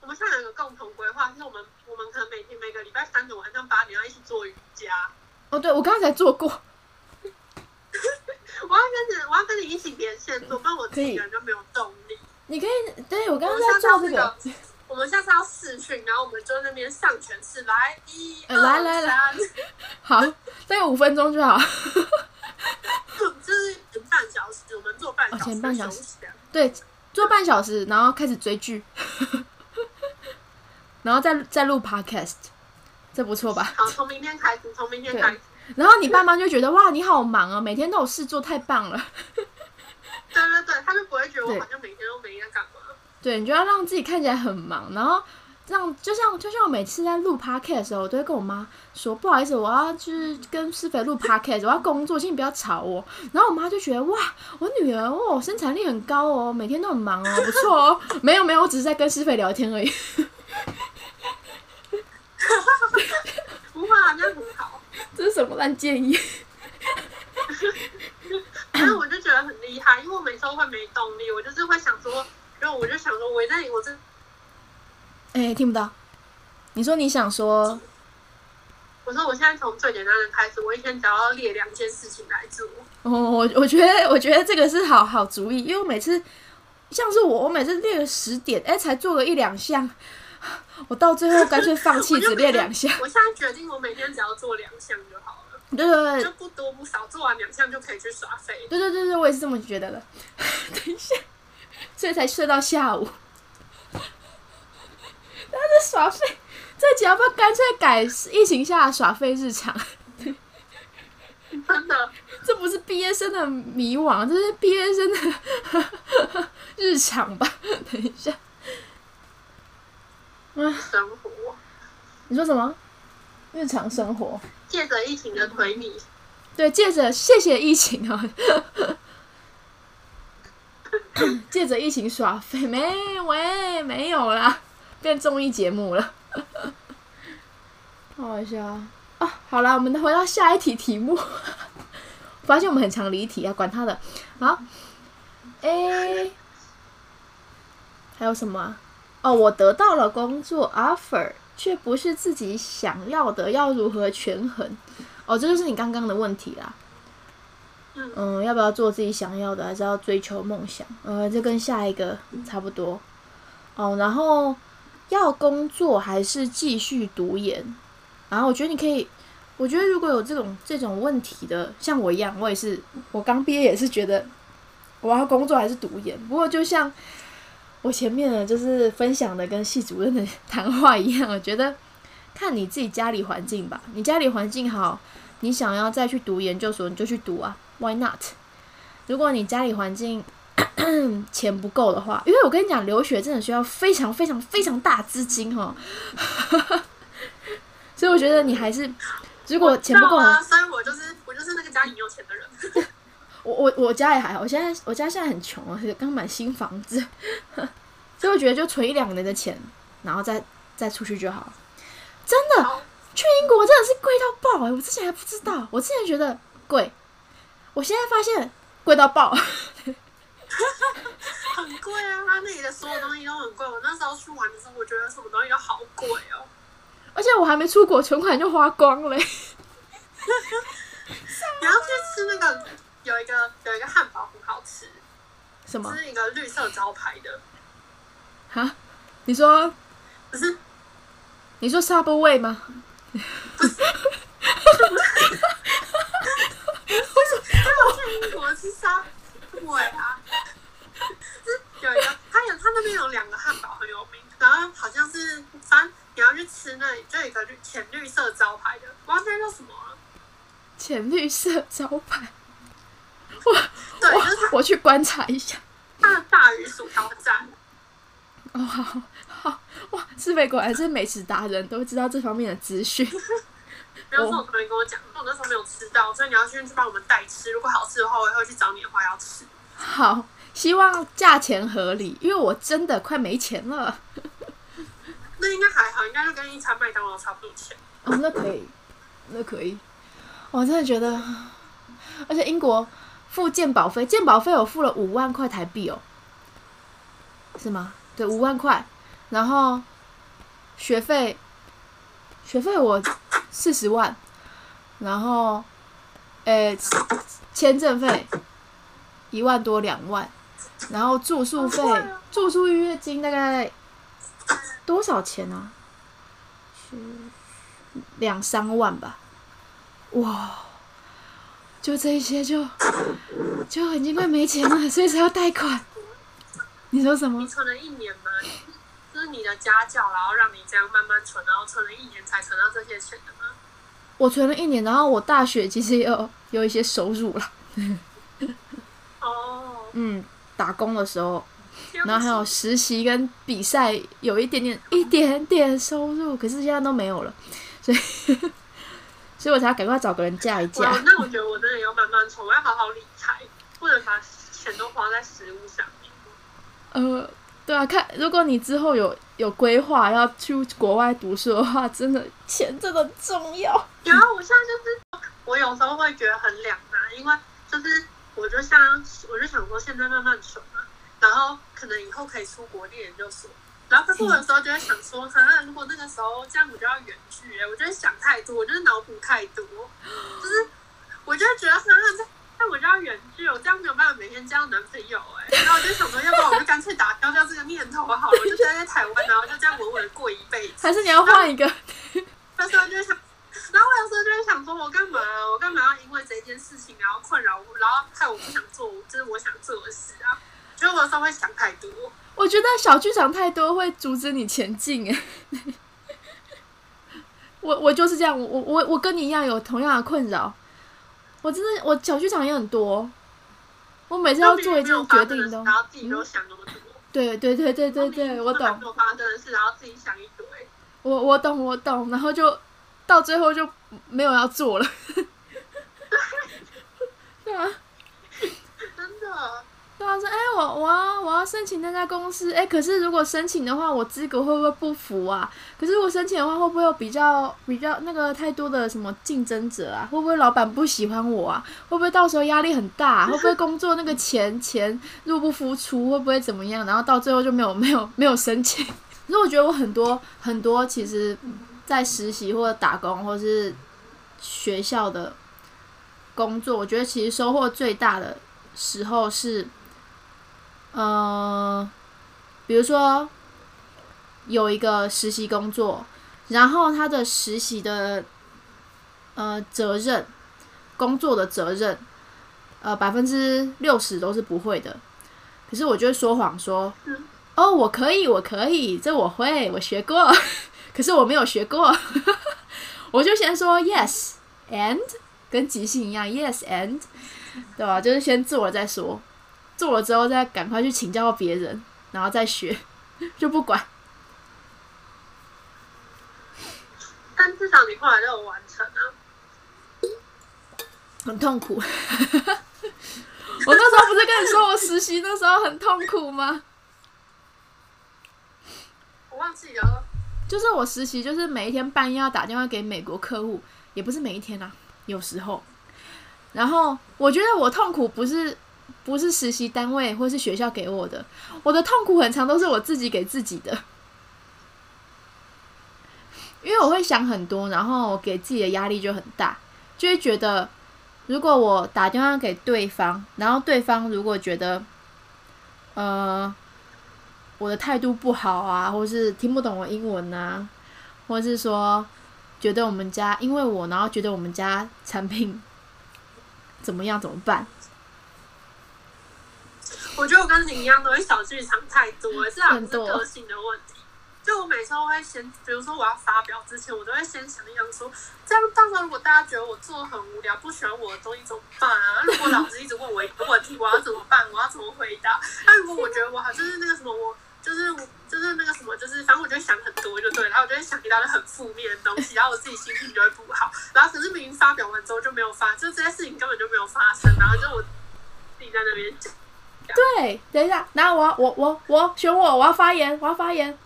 我们现在有个共同规划，就是我们我们可能每天每个礼拜三的晚上八点要一起做瑜伽。哦，对我刚才做过，我要跟你，我要跟你一起连线做，不然我自己一个人就没有动力。你可以，对我刚刚在们下次做这个，我们下次要试训，然后我们就在那边上全是，来一呃二来来来三，好，再有五分钟就好。就是前半小时，我们做半小时，哦前半小时对，做半小时，然后开始追剧。然后再再录 podcast，这不错吧？好，从明天开始，从明天开始。然后你爸妈就觉得哇，你好忙啊，每天都有事做，太棒了。对对对，他就不会觉得我好像每天都没在干嘛。对，你就要让自己看起来很忙，然后让就像就像我每次在录 podcast 的时候，我都会跟我妈说，不好意思，我要就是跟施肥录 podcast，我要工作，请你不要吵我。然后我妈就觉得哇，我女儿哦，生产力很高哦，每天都很忙哦，不错哦。没有没有，我只是在跟施肥聊天而已。不会啊，那很好。这是什么烂建议？反正我就觉得很厉害，因为我每次都会没动力，我就是会想说，然后我就想说，我在我这，哎，听不到。你说你想说？我说我现在从最简单的开始，我一天只要列两件事情来做。哦，我我觉得我觉得这个是好好主意，因为我每次像是我，我每次列了十点，哎，才做了一两项。我到最后干脆 放弃，只练两项。我现在决定，我每天只要做两项就好了。对对对，就不多不少，做完两项就可以去耍废。对对对对，我也是这么觉得的。等一下，所以才睡到下午。他在耍废，这集要不要干脆改疫情下耍废日常？真的，这不是毕业生的迷惘，这是毕业生的日常吧？等一下。生活，你说什么？日常生活，借着疫情的推理，对，借着谢谢疫情啊，借着疫情耍废没？喂，没有啦，变综艺节目了，好一下啊！好了，我们回到下一题题目，发现我们很常离题啊，管他的，好，哎，还有什么？哦，我得到了工作 offer，却不是自己想要的，要如何权衡？哦，这就是你刚刚的问题啦。嗯，要不要做自己想要的，还是要追求梦想？呃，这跟下一个差不多。哦，然后要工作还是继续读研？然后我觉得你可以，我觉得如果有这种这种问题的，像我一样，我也是，我刚毕业也是觉得我要工作还是读研。不过就像。我前面呢，就是分享的跟系主任的 谈话一样，我觉得看你自己家里环境吧。你家里环境好，你想要再去读研究所，你就去读啊，Why not？如果你家里环境 钱不够的话，因为我跟你讲，留学真的需要非常非常非常大资金哈，所以我觉得你还是如果钱不够，所以我就是我就是那个家里有钱的人。我我我家也还好，我现在我家现在很穷啊，刚买新房子，所以我觉得就存一两年的钱，然后再再出去就好。真的，去英国真的是贵到爆哎！我之前还不知道，我之前觉得贵，我现在发现贵到爆。很贵啊，他那里的所有东西都很贵。我那时候去玩的时候，我觉得什么东西都好贵哦。而且我还没出国，存款就花光了。你要去吃那个？有一个有一个汉堡很好吃，什么？是一个绿色招牌的。哈？你说？不是？你说 Subway 吗？不是。为什么？我去英国吃 Subway 啊？是有一个，他有他那边有两个汉堡很有名，然后好像是反正你要去吃那里，就有一个绿浅绿色招牌的，我忘记叫什么了。浅绿色招牌。我对，就是我去观察一下。大大鱼薯条站。哦，好好哇！是美果然是美食达人，都知道这方面的资讯。没有说我同学跟我讲，我那时候没有吃到，所以你要去去帮我们代吃。如果好吃的话，我也会去找你的话要吃。好，希望价钱合理，因为我真的快没钱了。那应该还好，应该就跟一餐麦当劳差不多钱。哦，那可以，那可以。我真的觉得，而且英国。付鉴保费，鉴保费我付了五万块台币哦，是吗？对，五万块。然后学费，学费我四十万。然后，诶，签证费一万多两万。然后住宿费，住宿预约金大概多少钱呢？两三万吧。哇！就这些，就就已经快没钱了，所以才要贷款。你说什么？你存了一年吗？就是你的家教，然后让你这样慢慢存，然后存了一年才存到这些钱的吗？我存了一年，然后我大学其实也有有一些收入了，哦，嗯，打工的时候，然后还有实习跟比赛有一点点一点点收入，可是现在都没有了，所以所以我才要赶快找个人嫁一我嫁。那我觉得我真的要慢慢存，我要好好理财，不能把钱都花在食物上面。呃，对啊，看如果你之后有有规划要去国外读书的话，真的钱真的重要。然后我现在就是，我有时候会觉得很两难，因为就是我就像我就想说现在慢慢存嘛，然后可能以后可以出国念研究所。然后可是我有时候就会想说，可能如果那个时候这样，我就要远距、欸，我就会想太多，我就是脑补太多，就是我就觉得，哈哈，那我就要远距，我这样没有办法每天交男朋友、哎，然后我就想说，要不然我就干脆打消掉这个念头好了，我就待在台湾，然后就这样稳稳过一辈子。还是你要换一个？那时候就想，然后我有时候就会想说，我干嘛？我干嘛要因为这件事情然后困扰我，然后害我不想做，就是我想做的事啊？有时候会想太多。我觉得小剧场太多会阻止你前进哎。我我就是这样，我我我跟你一样有同样的困扰。我真的我小剧场也很多，我每次要做一件决定都然，后自己都想那么多。对对对对对对，我懂，没有发生的事，然后自己想一堆。我我懂我懂，然后就到最后就没有要做了。对啊。真的，对啊，说哎、我我要我要申请那家公司，哎、可是如果申请的话，我资格会不会不符啊？可是我申请的话，会不会有比较比较那个太多的什么竞争者啊？会不会老板不喜欢我啊？会不会到时候压力很大、会不会工作那个钱钱入不敷出？会不会怎么样？然后到最后就没有没有没有申请。可是我觉得我很多很多，其实在实习或者打工或是学校的工作，我觉得其实收获最大的时候是，呃，比如说有一个实习工作，然后他的实习的呃责任，工作的责任，呃百分之六十都是不会的，可是我就会说谎说，哦我可以我可以，这我会我学过，可是我没有学过，我就先说 yes and 跟即兴一样 yes and。对吧？就是先做了再说，做了之后再赶快去请教别人，然后再学，就不管。但至少你后来都有完成啊。很痛苦。我那时候不是跟你说我实习那时候很痛苦吗？我忘记了，就是我实习，就是每一天半夜要打电话给美国客户，也不是每一天啊，有时候。然后我觉得我痛苦不是不是实习单位或是学校给我的，我的痛苦很长都是我自己给自己的，因为我会想很多，然后给自己的压力就很大，就会觉得如果我打电话给对方，然后对方如果觉得呃我的态度不好啊，或是听不懂我英文啊，或是说觉得我们家因为我，然后觉得我们家产品怎么样怎么办？我觉得我跟你一样，都会小剧场太多了，这好像是个性的问题。就我每次都会先，比如说我要发表之前，我都会先想一想说，这样到时候如果大家觉得我做的很无聊，不喜欢我的东西怎么办啊？如果老师一直问我一个问题，我要怎么办？我要怎么回答？那如果我觉得我好就是那个什么，我就是就是那个什么，就是反正我就会想很多，就对，然后我就会想一大堆很负面的东西，然后我自己心情就会不好。然后可是明明发表完之后就没有发，就这些事情根本就没有发生，然后就我自己在那边讲。对，等一下，然后我我我我选我，我要发言，我要发言。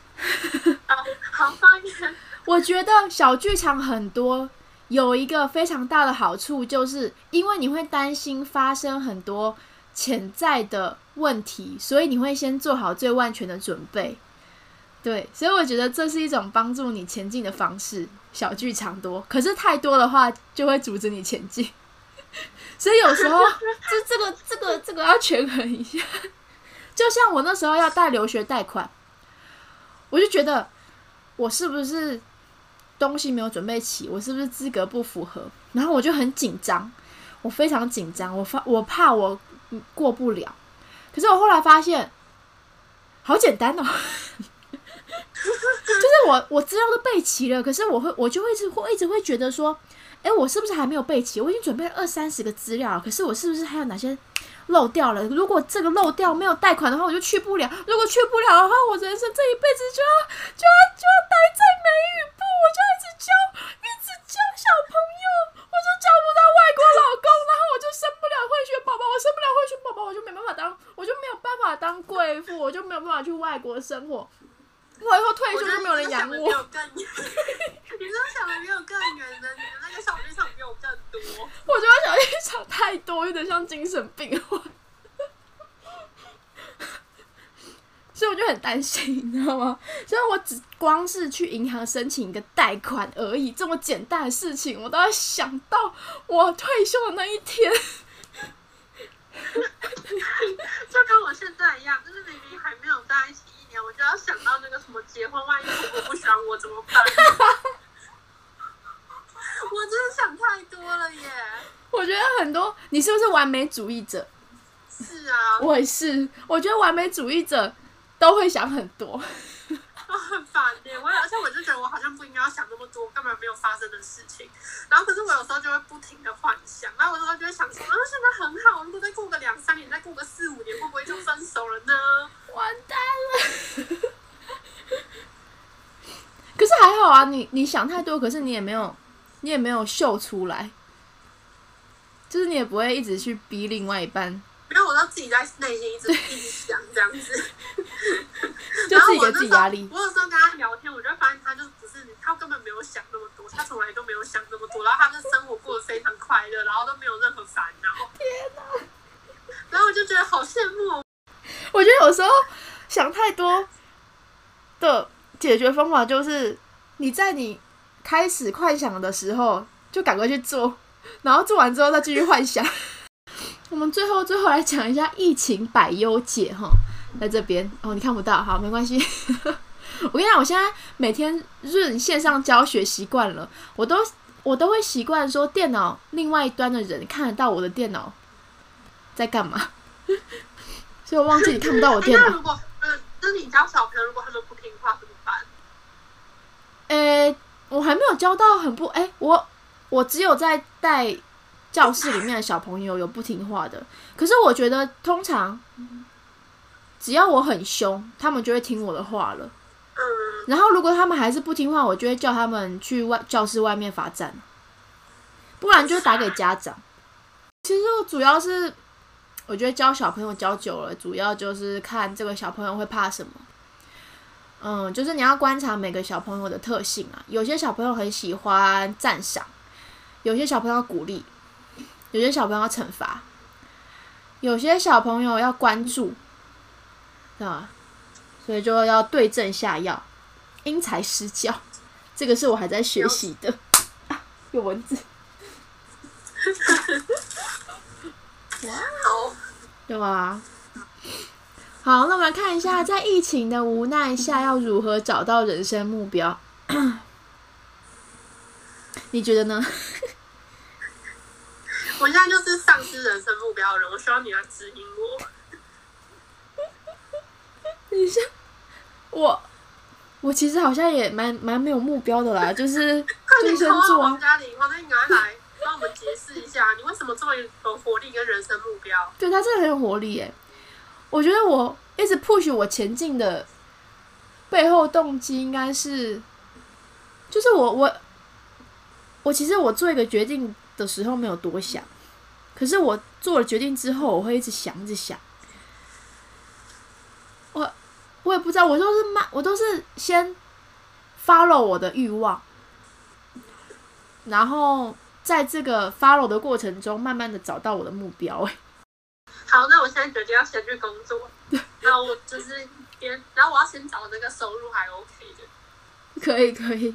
好好发言。我觉得小剧场很多，有一个非常大的好处，就是因为你会担心发生很多潜在的问题，所以你会先做好最万全的准备。对，所以我觉得这是一种帮助你前进的方式。小剧场多，可是太多的话就会阻止你前进。所以有时候这这个这个这个要权衡一下。就像我那时候要贷留学贷款，我就觉得我是不是东西没有准备齐，我是不是资格不符合？然后我就很紧张，我非常紧张，我发我怕我过不了。可是我后来发现，好简单哦，就是我我资料都备齐了，可是我会我就会一直会一直会觉得说，哎，我是不是还没有备齐？我已经准备了二三十个资料，可是我是不是还有哪些漏掉了？如果这个漏掉没有贷款的话，我就去不了。如果去不了的话，我人生这一辈子就要就要就要待在美语部，我就一直教一直教小朋友，我就教不到外国老公，然后我就生不了混血宝宝，我生不了混血宝宝，我就没办法当，我就没有办法当贵妇，我就没有办法去外国生活。我以后退休就没有人养我。你这更远，你这想的比我更远的，你的那个小剧场比我更多。我觉得小剧场太多，有点像精神病患。所以我就很担心，你知道吗？所以我只光是去银行申请一个贷款而已，这么简单的事情，我都要想到我退休的那一天。就跟我现在一样，就是明明还没有在一起我就要想到那个什么结婚，万一婆婆不喜欢我怎么办？我真的想太多了耶！我觉得很多，你是不是完美主义者？是啊，我也是。我觉得完美主义者都会想很多。很烦耶！我而且我就觉得我好像不应该要想那么多根本没有发生的事情。然后可是我有时候就会不停的幻想，然后我有时候就会想说，啊，现在很好，如果再过个两三年，再过个四五年，会不会就分手了呢？完蛋了！可是还好啊，你你想太多，可是你也没有，你也没有秀出来，就是你也不会一直去逼另外一半。没有，我都自己在内心一直一直想这样子，就自己给自己压力。我有时候跟他聊天，我就发现他就是不是他根本没有想那么多，他从来都没有想那么多，然后他的生活过得非常快乐，然后都没有任何烦恼。天哪！然后我就觉得好羡慕。我觉得有时候想太多的解决方法就是你在你开始幻想的时候就赶快去做，然后做完之后再继续幻想。我们最后最后来讲一下疫情百忧解哈，在这边哦，你看不到，好没关系。我跟你讲，我现在每天润线上教学习惯了，我都我都会习惯说电脑另外一端的人看得到我的电脑在干嘛，所以我忘记你看不到我电脑。那如果呃，那你教小朋友，如果他们不听话怎么办？呃，我还没有教到很不哎，我我只有在带。教室里面的小朋友有不听话的，可是我觉得通常只要我很凶，他们就会听我的话了。嗯。然后如果他们还是不听话，我就会叫他们去外教室外面罚站，不然就打给家长。其实我主要是，我觉得教小朋友教久了，主要就是看这个小朋友会怕什么。嗯，就是你要观察每个小朋友的特性啊。有些小朋友很喜欢赞赏，有些小朋友鼓励。有些小朋友要惩罚，有些小朋友要关注，对吧？所以就要对症下药，因材施教。这个是我还在学习的。有蚊子。哇，对吧？好，那我们来看一下，在疫情的无奈下，要如何找到人生目标？你觉得呢？我现在就是丧失人生目标的人，我希望你来指引我。等一下，我我其实好像也蛮蛮没有目标的啦，就是 就先做啊。嘉玲，黄那你赶快来帮我们解释一下，你为什么这么有活力跟人生目标？对他真的很有活力耶！我觉得我一直 push 我前进的背后动机应该是，就是我我我其实我做一个决定。的时候没有多想，可是我做了决定之后，我会一直想，一直想。我我也不知道，我都是慢，我都是先 follow 我的欲望，然后在这个 follow 的过程中，慢慢的找到我的目标。哎，好，那我现在决定要先去工作，然后我就是边，然后我要先找那个收入还 OK 的，可以可以，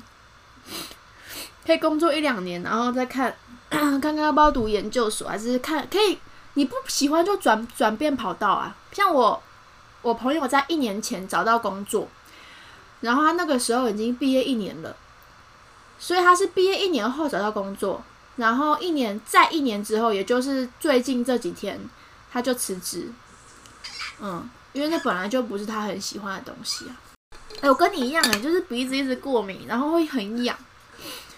可以工作一两年，然后再看。看看要不要读研究所，还是看可以？你不喜欢就转转变跑道啊。像我，我朋友在一年前找到工作，然后他那个时候已经毕业一年了，所以他是毕业一年后找到工作，然后一年再一年之后，也就是最近这几天，他就辞职。嗯，因为那本来就不是他很喜欢的东西啊。哎、我跟你一样哎、就是鼻子一直过敏，然后会很痒，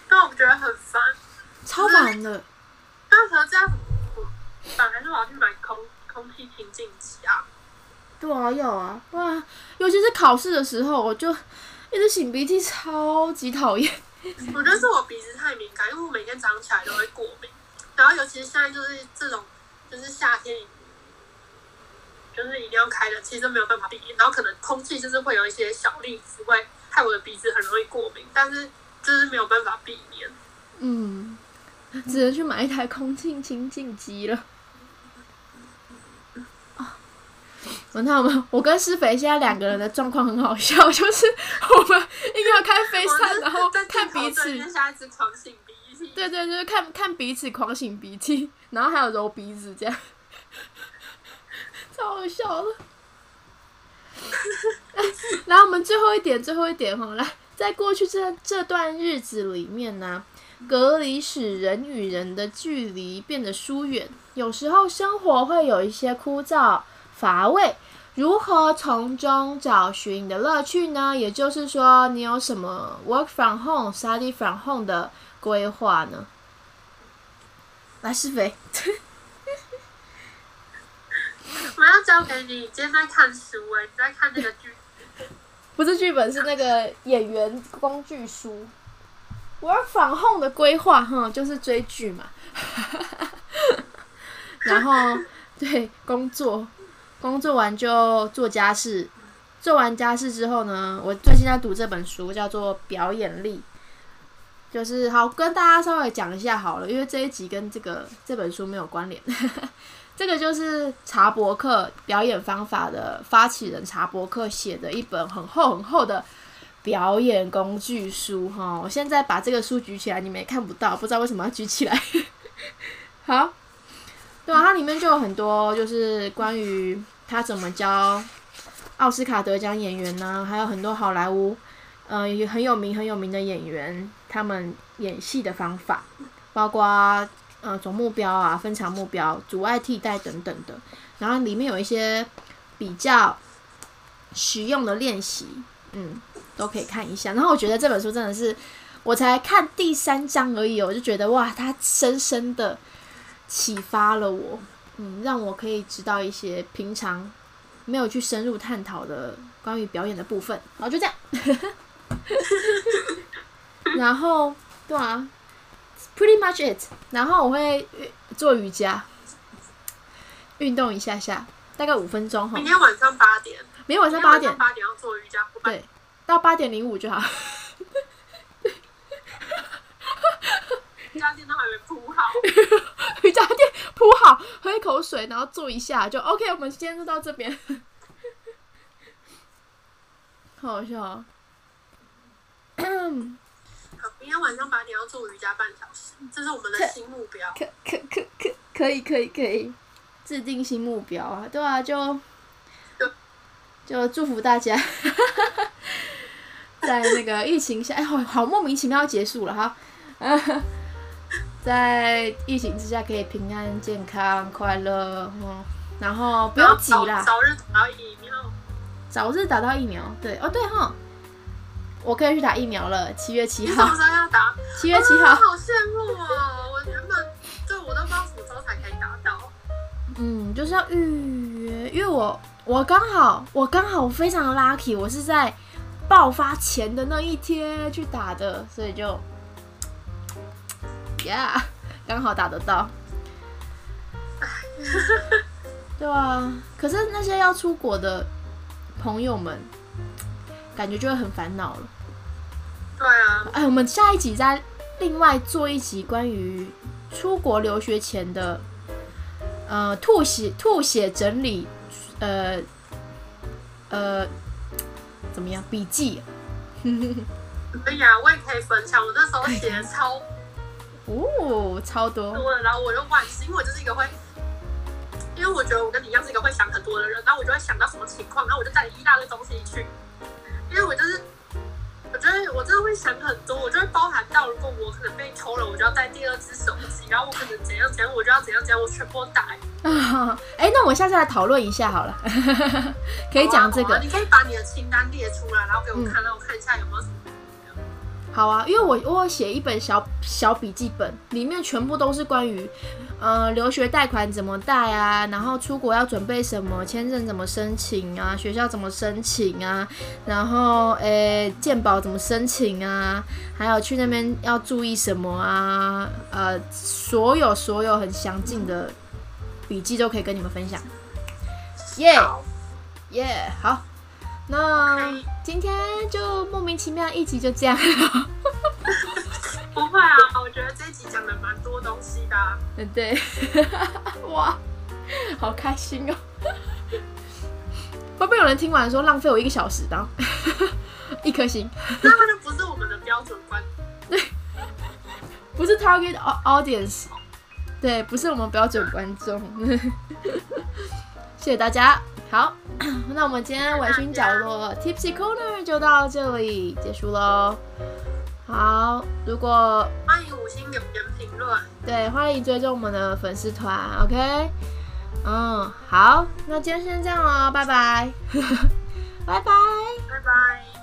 那我觉得很烦。超烦的。那可是这样，我本来是我要去买空空气清净机啊。对啊，要啊，哇，尤其是考试的时候，我就一直擤鼻涕，超级讨厌。我觉得是我鼻子太敏感，因为我每天早上起来都会过敏，然后尤其是现在就是这种就是夏天，就是一定要开的，其实没有办法避免。然后可能空气就是会有一些小粒子会害我的鼻子很容易过敏，但是就是没有办法避免。嗯，只能去买一台空气清净机了。啊，完蛋，我们我跟施肥现在两个人的状况很好笑，就是我们硬要开飞我扇，然后看彼此。对对，就是看看彼此狂擤鼻涕，然后还有揉鼻子，这样，超好笑的。然后我们最后一点，最后一点哈，来，在过去这这段日子里面呢，隔离使人与人的距离变得疏远，有时候生活会有一些枯燥乏味。如何从中找寻你的乐趣呢？也就是说，你有什么 work from home、study from home 的规划呢？来，施肥，我要交给你，你今天在看书哎、你在看那个剧。不是剧本，是那个演员工具书。work from home 的规划，哈，就是追剧嘛。然后对工作，工作完就做家事，做完家事之后呢，我最近在读这本书，叫做《表演力》。就是好跟大家稍微讲一下好了，因为这一集跟这个这本书没有关联。这个就是查伯克表演方法的发起人查伯克写的一本很厚很厚的表演工具书哈。我现在把这个书举起来，你们也看不到，不知道为什么要举起来。好，对啊，它里面就有很多就是关于他怎么教奥斯卡得奖演员呢、还有很多好莱坞呃也很有名很有名的演员他们演戏的方法，包括呃总目标啊、分场目标、阻碍替代等等的。然后里面有一些比较实用的练习，嗯，都可以看一下。然后我觉得这本书真的是，我才看第三章而已，我就觉得哇，它深深的启发了我，嗯，让我可以知道一些平常没有去深入探讨的关于表演的部分。然后就这样，然后对啊，pretty much it。然后我会呃做瑜伽，运动一下下，大概五分钟哈明。天晚上八点，明天晚上八点，八点要做瑜伽，对，到八点零五就好。瑜伽垫都还没铺好。瑜伽垫铺好，喝一口水，然后坐一下就 OK。我们今天就到这边，好 好笑、哦。好，明天晚上八点要做瑜伽半小时，这是我们的新目标。可可可可可以可以可以，制定新目标啊，对啊，就就祝福大家，在那个疫情下，哎，好好莫名其妙结束了哈，在疫情之下可以平安健康快乐，嗯，然后不用急啦，早早日打到疫苗。早日打到疫苗，对哦对哈，我可以去打疫苗了，七月七你什么号，时候要打？七月七号，啊好羡慕哦！我原本就我都不知道什么时候才可以打到。嗯，就是要预约，因为我我刚好我刚好非常的 lucky，我是在爆发前的那一天去打的，所以就，yeah，刚好打得到。对啊，可是那些要出国的朋友们，感觉就会很烦恼了。对啊，哎，我们下一集再另外做一集关于出国留学前的呃吐血吐血整理，呃呃怎么样笔记？可以啊，我也可以分享。我那时候写的超哦，超多，多的，然后我就万事，因为我就是一个会，因为我觉得我跟你一样是一个会想很多的人，然后我就会想到什么情况，然后我就带一大堆东西去，因为我就是，我觉得，我真的会想很多，我就会包含到，如果我可能被偷了，我就要带第二只手机，然后我可能怎样怎样，我就要怎样怎样，我全部都打。啊，哎，那我们下次来讨论一下好了，可以讲这个。你可以把你的清单列出来，然后给我看，让我看一下有没有什么。好啊，因为我我写一本小小笔记本，里面全部都是关于，呃，留学贷款怎么贷啊，然后出国要准备什么，签证怎么申请啊，学校怎么申请啊，然后诶，健保怎么申请啊，还有去那边要注意什么啊，呃，所有所有很详尽的笔记都可以跟你们分享。耶耶，好。那今天就莫名其妙一集就这样了。不会啊，我觉得这集讲了蛮多东西的。嗯，对。哇，好开心哦！会不会有人听完说浪费我一个小时的？一颗星。那就不是我们的标准观。对，不是 target audience。对，不是我们标准观众。谢谢大家。好，那我们今天微醺角落 Tipsy Corner 就到这里结束喽。好，如果欢迎五星留言评论，对，欢迎追踪我们的粉丝团，OK。嗯，好，那今天先这样喽，拜拜，拜拜，拜拜。